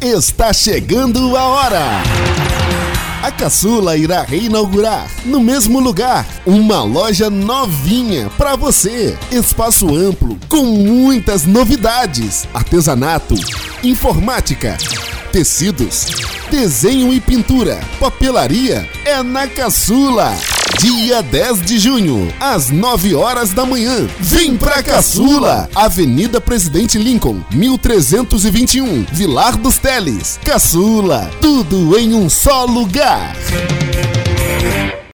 Está chegando a hora! A Caçula irá reinaugurar, no mesmo lugar, uma loja novinha para você. Espaço amplo, com muitas novidades: artesanato, informática, tecidos, desenho e pintura, papelaria. É na Caçula. Dia 10 de junho, às 9 horas da manhã. Vem pra Caçula, Avenida Presidente Lincoln, 1321, Vilar dos Teles. Caçula, tudo em um só lugar.